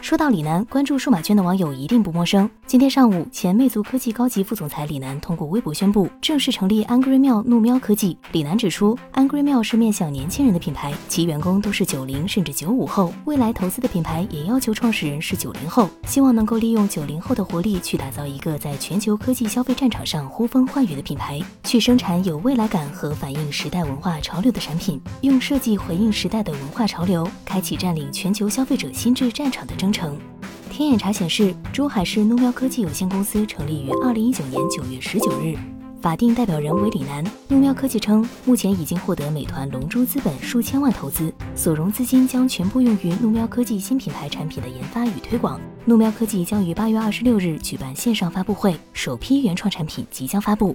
说到李楠，关注数码圈的网友一定不陌生。今天上午，前魅族科技高级副总裁李楠通过微博宣布正式成立 Angry 喵怒喵科技。李楠指出，Angry 喵是面向年轻人的品牌，其员工都是九零甚至九五后，未来投资的品牌也要求创始人是九零后，希望能够利用九零后的活力去打造一个在全球科技消费战场上呼风唤雨的品牌，去生产有未来感和反映时代文化潮流的产品，用设计回应时代的文化潮流，开启占领全球消费者心智战场的征。成天眼查显示，珠海市怒喵科技有限公司成立于二零一九年九月十九日，法定代表人为李楠。怒喵科技称，目前已经获得美团龙珠资本数千万投资，所融资金将全部用于怒喵科技新品牌产品的研发与推广。怒喵科技将于八月二十六日举办线上发布会，首批原创产品即将发布。